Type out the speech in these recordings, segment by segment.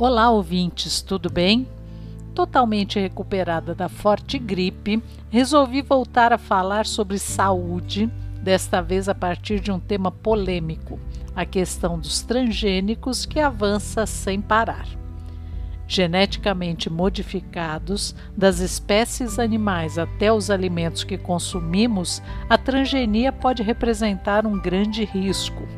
Olá, ouvintes, tudo bem? Totalmente recuperada da forte gripe, resolvi voltar a falar sobre saúde, desta vez a partir de um tema polêmico: a questão dos transgênicos que avança sem parar. Geneticamente modificados, das espécies animais até os alimentos que consumimos, a transgenia pode representar um grande risco.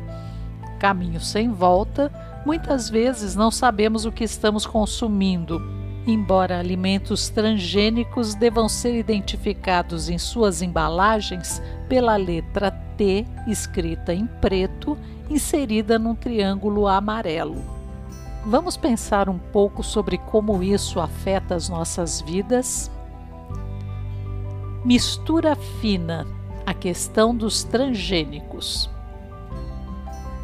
Caminho sem volta Muitas vezes não sabemos o que estamos consumindo. Embora alimentos transgênicos devam ser identificados em suas embalagens pela letra T escrita em preto, inserida num triângulo amarelo. Vamos pensar um pouco sobre como isso afeta as nossas vidas? Mistura fina a questão dos transgênicos.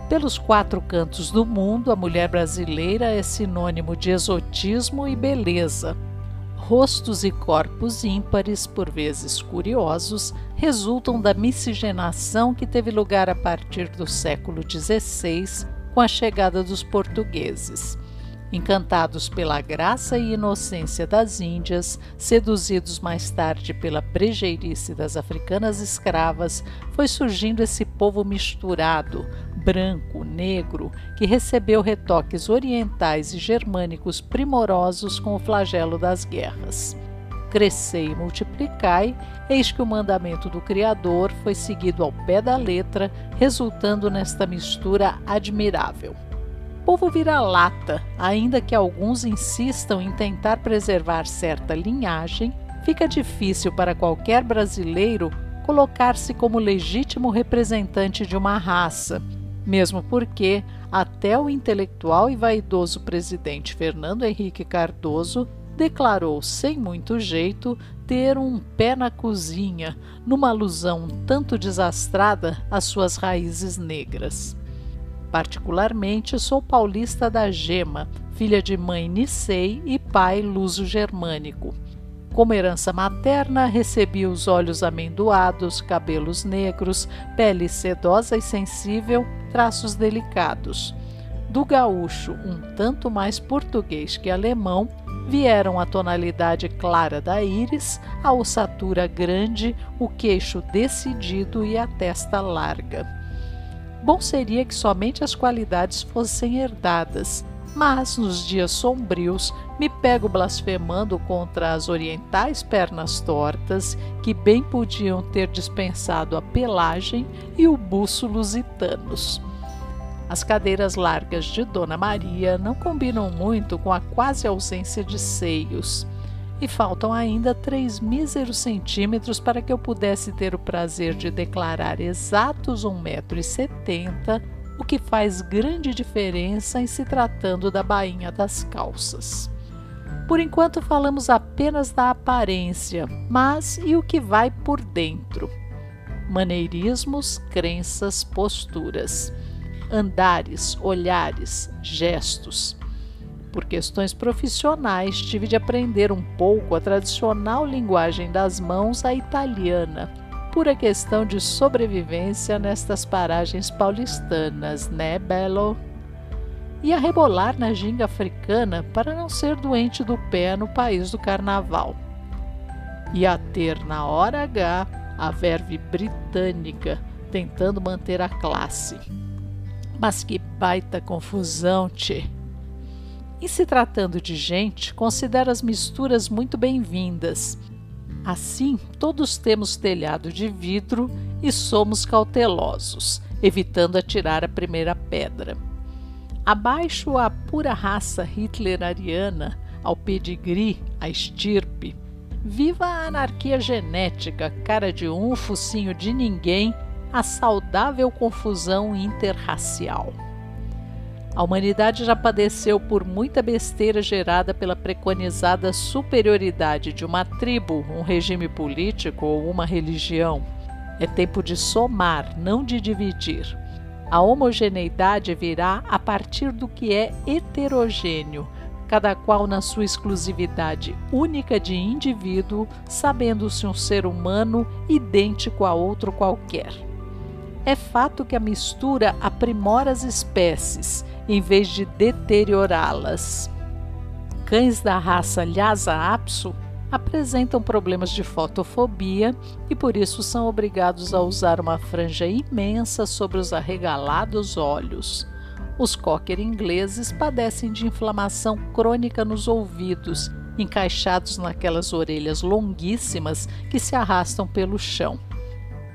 Pelos quatro cantos do mundo, a mulher brasileira é sinônimo de exotismo e beleza. Rostos e corpos ímpares, por vezes curiosos, resultam da miscigenação que teve lugar a partir do século XVI, com a chegada dos portugueses. Encantados pela graça e inocência das Índias, seduzidos mais tarde pela brejeirice das africanas escravas, foi surgindo esse povo misturado, branco, negro, que recebeu retoques orientais e germânicos primorosos com o flagelo das guerras. Crescei e multiplicai, eis que o mandamento do Criador foi seguido ao pé da letra, resultando nesta mistura admirável povo vira lata, ainda que alguns insistam em tentar preservar certa linhagem, fica difícil para qualquer brasileiro colocar-se como legítimo representante de uma raça, mesmo porque até o intelectual e vaidoso presidente Fernando Henrique Cardoso declarou sem muito jeito ter um pé na cozinha, numa alusão um tanto desastrada às suas raízes negras. Particularmente, sou paulista da Gema, filha de mãe Nicei e pai luso-germânico. Como herança materna, recebi os olhos amendoados, cabelos negros, pele sedosa e sensível, traços delicados. Do gaúcho, um tanto mais português que alemão, vieram a tonalidade clara da íris, a ossatura grande, o queixo decidido e a testa larga. Bom seria que somente as qualidades fossem herdadas, mas nos dias sombrios me pego blasfemando contra as orientais pernas tortas, que bem podiam ter dispensado a pelagem e o buço lusitanos. As cadeiras largas de Dona Maria não combinam muito com a quase ausência de seios e faltam ainda três míseros centímetros para que eu pudesse ter o prazer de declarar exatos 1,70m, o que faz grande diferença em se tratando da bainha das calças. Por enquanto falamos apenas da aparência, mas e o que vai por dentro? Maneirismos, crenças, posturas, andares, olhares, gestos por questões profissionais, tive de aprender um pouco a tradicional linguagem das mãos, a italiana, pura questão de sobrevivência nestas paragens paulistanas, né, Belo? E a rebolar na ginga africana para não ser doente do pé no país do carnaval. E a ter na hora H a verve britânica, tentando manter a classe. Mas que baita confusão, tchê! E se tratando de gente, considero as misturas muito bem-vindas. Assim, todos temos telhado de vidro e somos cautelosos, evitando atirar a primeira pedra. Abaixo a pura raça hitleriana, ao pedigree, a estirpe. Viva a anarquia genética, cara de um, focinho de ninguém, a saudável confusão interracial. A humanidade já padeceu por muita besteira gerada pela preconizada superioridade de uma tribo, um regime político ou uma religião. É tempo de somar, não de dividir. A homogeneidade virá a partir do que é heterogêneo, cada qual na sua exclusividade única de indivíduo, sabendo-se um ser humano idêntico a outro qualquer. É fato que a mistura aprimora as espécies em vez de deteriorá-las. Cães da raça Lhasa Apso apresentam problemas de fotofobia e por isso são obrigados a usar uma franja imensa sobre os arregalados olhos. Os cocker ingleses padecem de inflamação crônica nos ouvidos, encaixados naquelas orelhas longuíssimas que se arrastam pelo chão.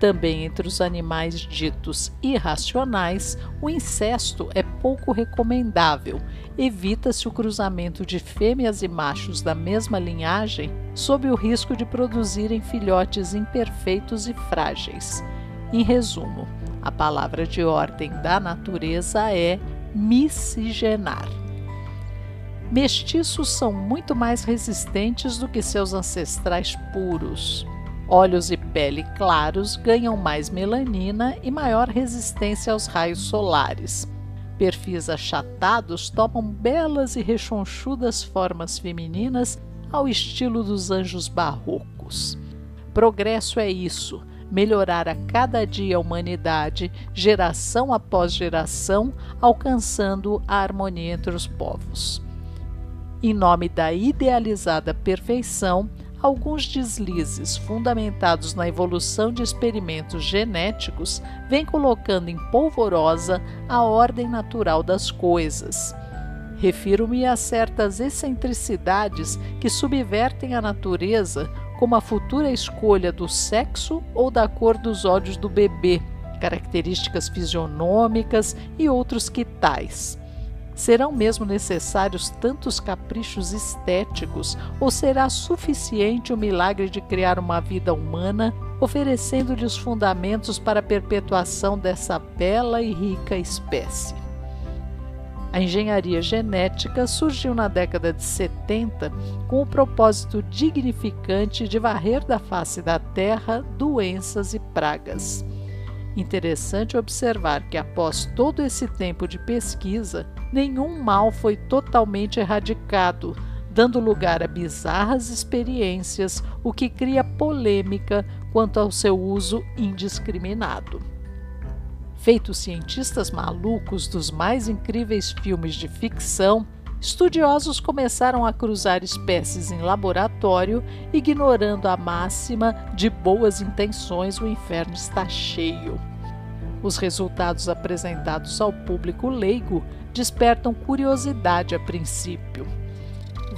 Também entre os animais ditos irracionais, o incesto é pouco recomendável. Evita-se o cruzamento de fêmeas e machos da mesma linhagem, sob o risco de produzirem filhotes imperfeitos e frágeis. Em resumo, a palavra de ordem da natureza é miscigenar. Mestiços são muito mais resistentes do que seus ancestrais puros. Olhos e pele claros ganham mais melanina e maior resistência aos raios solares. Perfis achatados tomam belas e rechonchudas formas femininas ao estilo dos anjos barrocos. Progresso é isso, melhorar a cada dia a humanidade, geração após geração, alcançando a harmonia entre os povos. Em nome da idealizada perfeição, alguns deslizes fundamentados na evolução de experimentos genéticos vêm colocando em polvorosa a ordem natural das coisas. Refiro-me a certas excentricidades que subvertem a natureza, como a futura escolha do sexo ou da cor dos olhos do bebê, características fisionômicas e outros que tais. Serão mesmo necessários tantos caprichos estéticos ou será suficiente o milagre de criar uma vida humana, oferecendo-lhe os fundamentos para a perpetuação dessa bela e rica espécie? A engenharia genética surgiu na década de 70 com o propósito dignificante de varrer da face da Terra doenças e pragas. Interessante observar que, após todo esse tempo de pesquisa, nenhum mal foi totalmente erradicado, dando lugar a bizarras experiências, o que cria polêmica quanto ao seu uso indiscriminado. Feitos cientistas malucos dos mais incríveis filmes de ficção, estudiosos começaram a cruzar espécies em laboratório, ignorando a máxima de boas intenções, o inferno está cheio. Os resultados apresentados ao público leigo despertam curiosidade a princípio.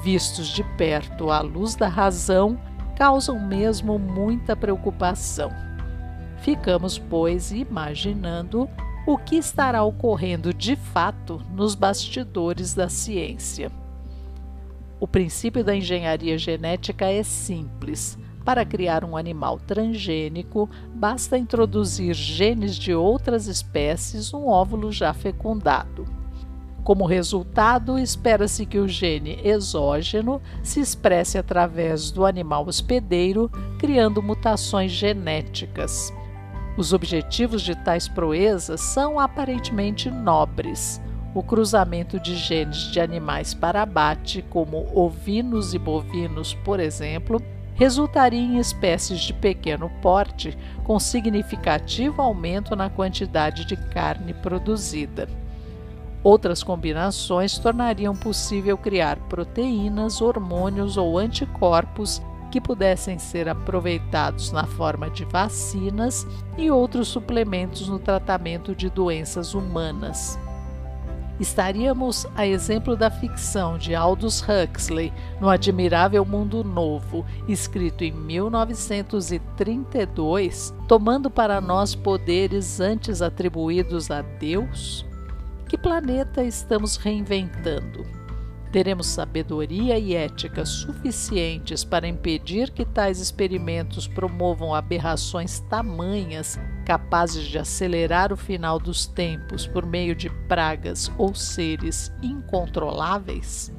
Vistos de perto à luz da razão, causam mesmo muita preocupação. Ficamos, pois, imaginando o que estará ocorrendo de fato nos bastidores da ciência. O princípio da engenharia genética é simples. Para criar um animal transgênico, basta introduzir genes de outras espécies num óvulo já fecundado. Como resultado, espera-se que o gene exógeno se expresse através do animal hospedeiro, criando mutações genéticas. Os objetivos de tais proezas são aparentemente nobres. O cruzamento de genes de animais para abate, como ovinos e bovinos, por exemplo, resultaria em espécies de pequeno porte, com significativo aumento na quantidade de carne produzida. Outras combinações tornariam possível criar proteínas, hormônios ou anticorpos que pudessem ser aproveitados na forma de vacinas e outros suplementos no tratamento de doenças humanas. Estaríamos a exemplo da ficção de Aldous Huxley no Admirável Mundo Novo, escrito em 1932, tomando para nós poderes antes atribuídos a Deus? Que planeta estamos reinventando? Teremos sabedoria e ética suficientes para impedir que tais experimentos promovam aberrações tamanhas capazes de acelerar o final dos tempos por meio de pragas ou seres incontroláveis?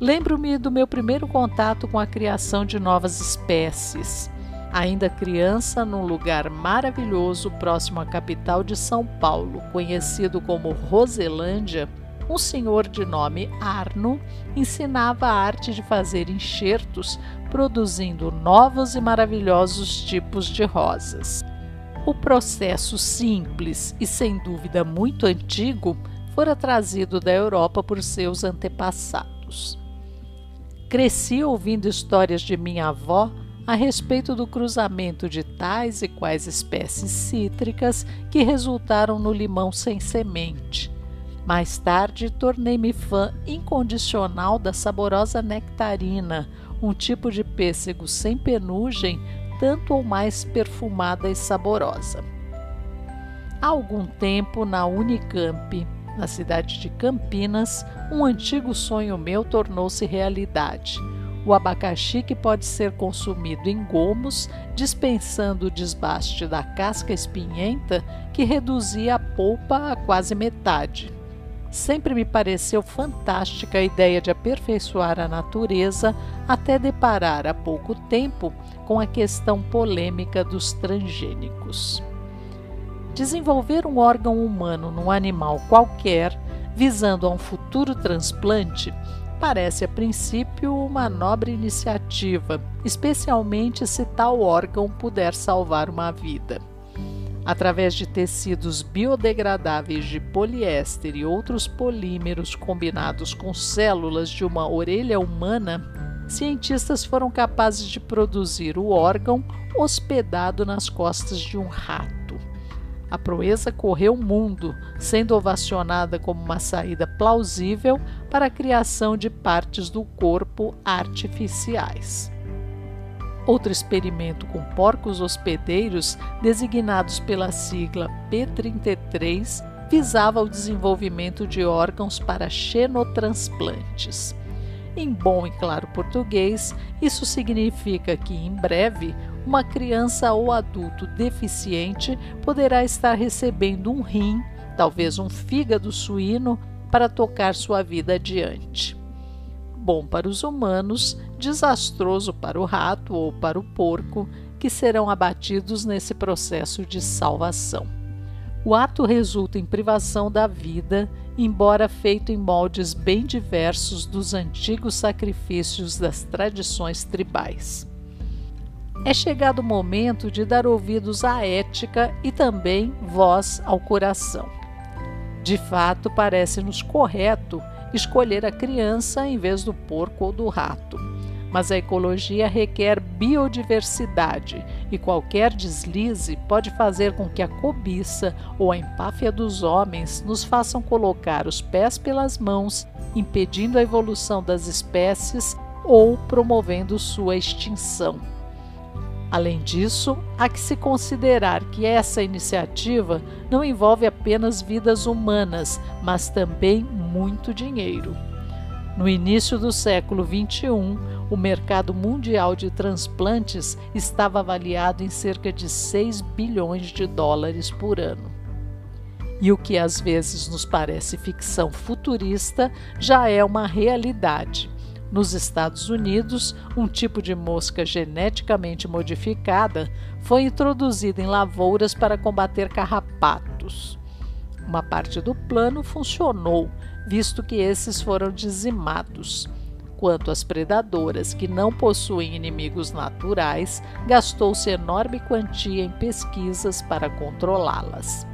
Lembro-me do meu primeiro contato com a criação de novas espécies. Ainda criança, num lugar maravilhoso próximo à capital de São Paulo, conhecido como Roselândia, um senhor de nome Arno ensinava a arte de fazer enxertos, produzindo novos e maravilhosos tipos de rosas. O processo simples e sem dúvida muito antigo fora trazido da Europa por seus antepassados. Cresci ouvindo histórias de minha avó a respeito do cruzamento de tais e quais espécies cítricas que resultaram no limão sem semente mais tarde, tornei-me fã incondicional da saborosa nectarina, um tipo de pêssego sem penugem, tanto ou mais perfumada e saborosa. Há algum tempo, na Unicamp, na cidade de Campinas, um antigo sonho meu tornou-se realidade. O abacaxi que pode ser consumido em gomos, dispensando o desbaste da casca espinhenta que reduzia a polpa a quase metade. Sempre me pareceu fantástica a ideia de aperfeiçoar a natureza até deparar há pouco tempo com a questão polêmica dos transgênicos. Desenvolver um órgão humano num animal qualquer, visando a um futuro transplante, parece a princípio uma nobre iniciativa, especialmente se tal órgão puder salvar uma vida através de tecidos biodegradáveis de poliéster e outros polímeros combinados com células de uma orelha humana, cientistas foram capazes de produzir o órgão hospedado nas costas de um rato. A proeza correu o mundo, sendo ovacionada como uma saída plausível para a criação de partes do corpo artificiais. Outro experimento com porcos hospedeiros, designados pela sigla P33, visava o desenvolvimento de órgãos para xenotransplantes. Em bom e claro português, isso significa que em breve uma criança ou adulto deficiente poderá estar recebendo um rim, talvez um fígado suíno, para tocar sua vida adiante bom para os humanos, desastroso para o rato ou para o porco, que serão abatidos nesse processo de salvação. O ato resulta em privação da vida, embora feito em moldes bem diversos dos antigos sacrifícios das tradições tribais. É chegado o momento de dar ouvidos à ética e também voz ao coração. De fato, parece-nos correto escolher a criança em vez do porco ou do rato. Mas a ecologia requer biodiversidade e qualquer deslize pode fazer com que a cobiça ou a empáfia dos homens nos façam colocar os pés pelas mãos, impedindo a evolução das espécies ou promovendo sua extinção. Além disso, há que se considerar que essa iniciativa não envolve apenas vidas humanas, mas também muito dinheiro. No início do século XXI, o mercado mundial de transplantes estava avaliado em cerca de 6 bilhões de dólares por ano. E o que às vezes nos parece ficção futurista já é uma realidade nos Estados Unidos, um tipo de mosca geneticamente modificada foi introduzida em lavouras para combater carrapatos. Uma parte do plano funcionou, visto que esses foram dizimados. Quanto às predadoras que não possuem inimigos naturais, gastou-se enorme quantia em pesquisas para controlá-las.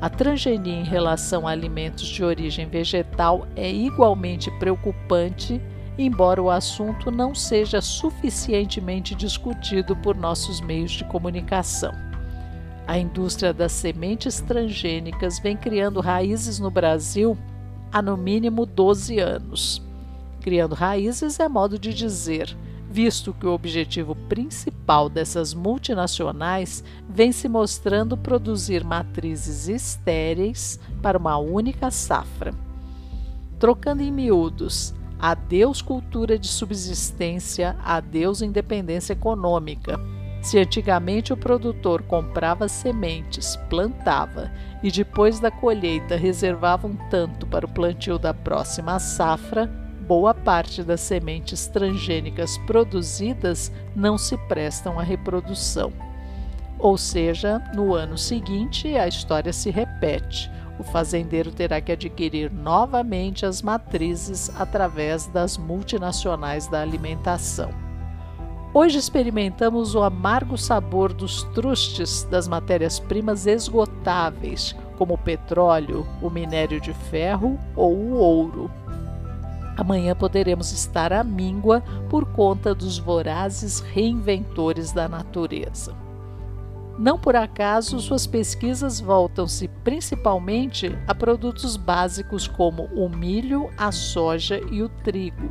A transgenia em relação a alimentos de origem vegetal é igualmente preocupante embora o assunto não seja suficientemente discutido por nossos meios de comunicação. A indústria das sementes transgênicas vem criando raízes no Brasil há no mínimo 12 anos. Criando raízes é modo de dizer, visto que o objetivo principal dessas multinacionais vem se mostrando produzir matrizes estéreis para uma única safra. Trocando em miúdos, Adeus cultura de subsistência, adeus independência econômica. Se antigamente o produtor comprava sementes, plantava e depois da colheita reservava um tanto para o plantio da próxima safra, boa parte das sementes transgênicas produzidas não se prestam à reprodução. Ou seja, no ano seguinte a história se repete. O fazendeiro terá que adquirir novamente as matrizes através das multinacionais da alimentação. Hoje experimentamos o amargo sabor dos trustes das matérias-primas esgotáveis, como o petróleo, o minério de ferro ou o ouro. Amanhã poderemos estar à míngua por conta dos vorazes reinventores da natureza. Não por acaso, suas pesquisas voltam-se principalmente a produtos básicos como o milho, a soja e o trigo.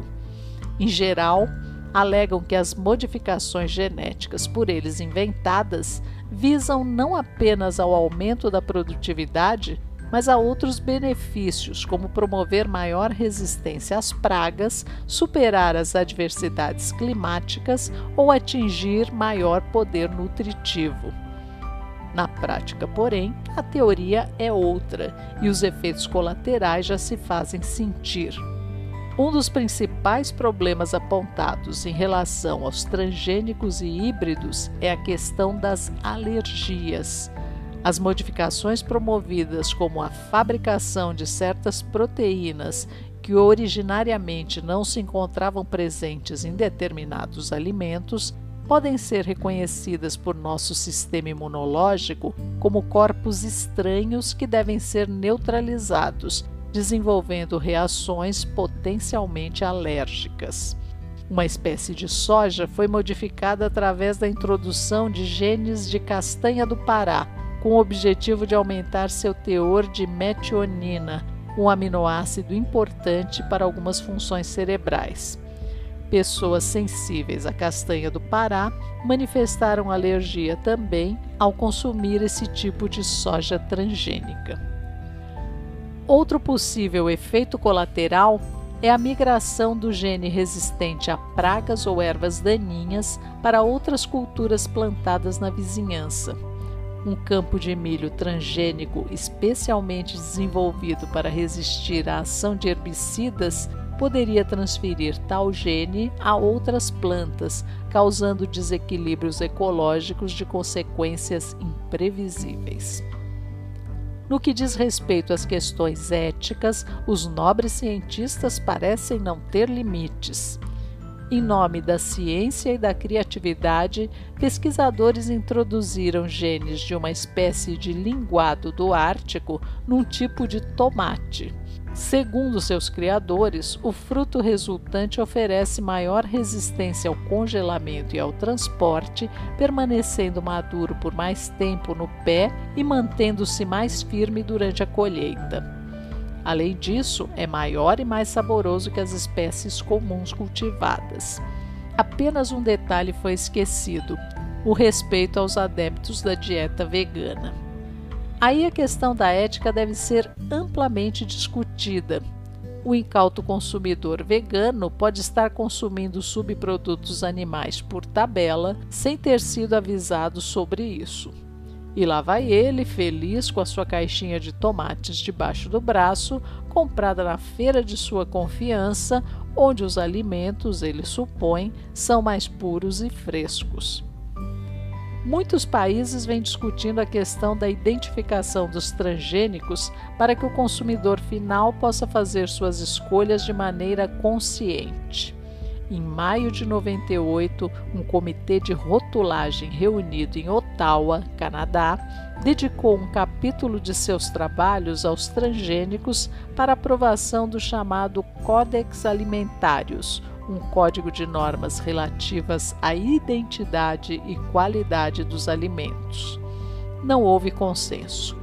Em geral, alegam que as modificações genéticas por eles inventadas visam não apenas ao aumento da produtividade, mas a outros benefícios, como promover maior resistência às pragas, superar as adversidades climáticas ou atingir maior poder nutritivo. Na prática, porém, a teoria é outra e os efeitos colaterais já se fazem sentir. Um dos principais problemas apontados em relação aos transgênicos e híbridos é a questão das alergias. As modificações promovidas, como a fabricação de certas proteínas que originariamente não se encontravam presentes em determinados alimentos, podem ser reconhecidas por nosso sistema imunológico como corpos estranhos que devem ser neutralizados desenvolvendo reações potencialmente alérgicas. Uma espécie de soja foi modificada através da introdução de genes de castanha do Pará, com o objetivo de aumentar seu teor de metionina, um aminoácido importante para algumas funções cerebrais. Pessoas sensíveis à castanha do Pará manifestaram alergia também ao consumir esse tipo de soja transgênica. Outro possível efeito colateral é a migração do gene resistente a pragas ou ervas daninhas para outras culturas plantadas na vizinhança. Um campo de milho transgênico especialmente desenvolvido para resistir à ação de herbicidas poderia transferir tal gene a outras plantas, causando desequilíbrios ecológicos de consequências imprevisíveis. No que diz respeito às questões éticas, os nobres cientistas parecem não ter limites. Em nome da ciência e da criatividade, pesquisadores introduziram genes de uma espécie de linguado do Ártico num tipo de tomate. Segundo seus criadores, o fruto resultante oferece maior resistência ao congelamento e ao transporte, permanecendo maduro por mais tempo no pé e mantendo-se mais firme durante a colheita. Além disso, é maior e mais saboroso que as espécies comuns cultivadas. Apenas um detalhe foi esquecido: o respeito aos adeptos da dieta vegana. Aí a questão da ética deve ser amplamente discutida. O incauto consumidor vegano pode estar consumindo subprodutos animais por tabela sem ter sido avisado sobre isso. E lá vai ele, feliz com a sua caixinha de tomates debaixo do braço, comprada na feira de sua confiança, onde os alimentos, ele supõe, são mais puros e frescos. Muitos países vêm discutindo a questão da identificação dos transgênicos para que o consumidor final possa fazer suas escolhas de maneira consciente. Em maio de 98, um comitê de rotulagem reunido em Ottawa, Canadá, dedicou um capítulo de seus trabalhos aos transgênicos para aprovação do chamado Codex Alimentários, um código de normas relativas à identidade e qualidade dos alimentos. Não houve consenso.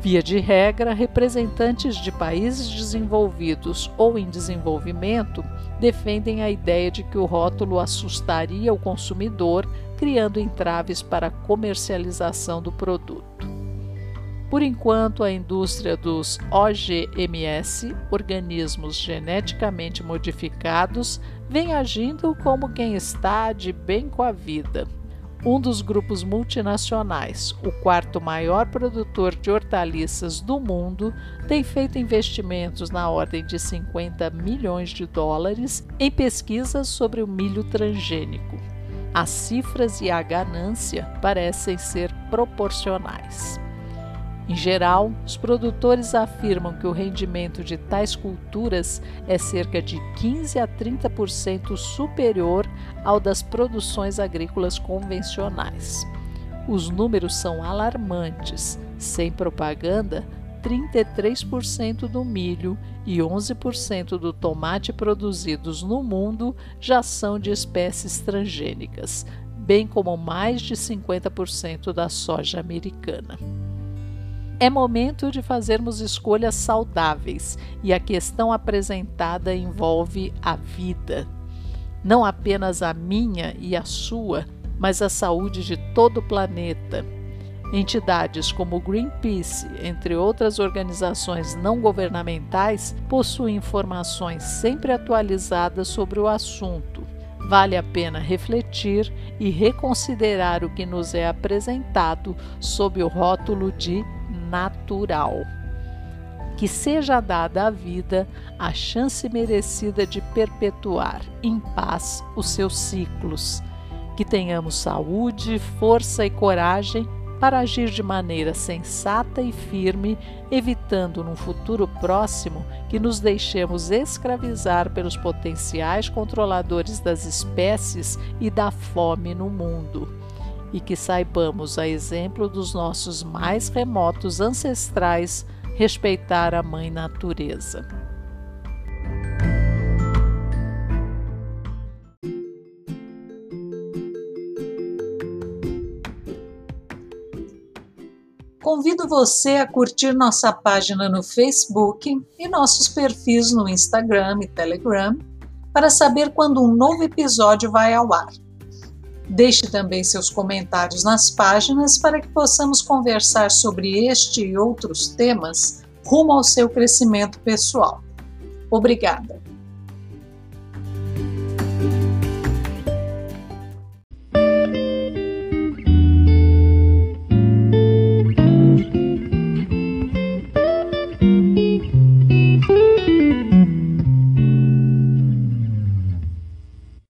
Via de regra, representantes de países desenvolvidos ou em desenvolvimento defendem a ideia de que o rótulo assustaria o consumidor, criando entraves para a comercialização do produto. Por enquanto, a indústria dos OGMS, organismos geneticamente modificados, vem agindo como quem está de bem com a vida. um dos grupos multinacionais, o quarto maior produtor de hortaliças do mundo, tem feito investimentos na ordem de 50 milhões de dólares em pesquisas sobre o milho transgênico. As cifras e a ganância parecem ser proporcionais. Em geral, os produtores afirmam que o rendimento de tais culturas é cerca de 15 a 30% superior ao das produções agrícolas convencionais. Os números são alarmantes. Sem propaganda, 33% do milho e 11% do tomate produzidos no mundo já são de espécies transgênicas, bem como mais de 50% da soja americana. É momento de fazermos escolhas saudáveis e a questão apresentada envolve a vida. Não apenas a minha e a sua, mas a saúde de todo o planeta. Entidades como Greenpeace, entre outras organizações não governamentais, possuem informações sempre atualizadas sobre o assunto. Vale a pena refletir e reconsiderar o que nos é apresentado sob o rótulo de natural. Que seja dada à vida a chance merecida de perpetuar em paz os seus ciclos. Que tenhamos saúde, força e coragem para agir de maneira sensata e firme, evitando num futuro próximo que nos deixemos escravizar pelos potenciais controladores das espécies e da fome no mundo e que saibamos, a exemplo dos nossos mais remotos ancestrais, respeitar a Mãe Natureza. Convido você a curtir nossa página no Facebook e nossos perfis no Instagram e Telegram para saber quando um novo episódio vai ao ar. Deixe também seus comentários nas páginas para que possamos conversar sobre este e outros temas rumo ao seu crescimento pessoal. Obrigada!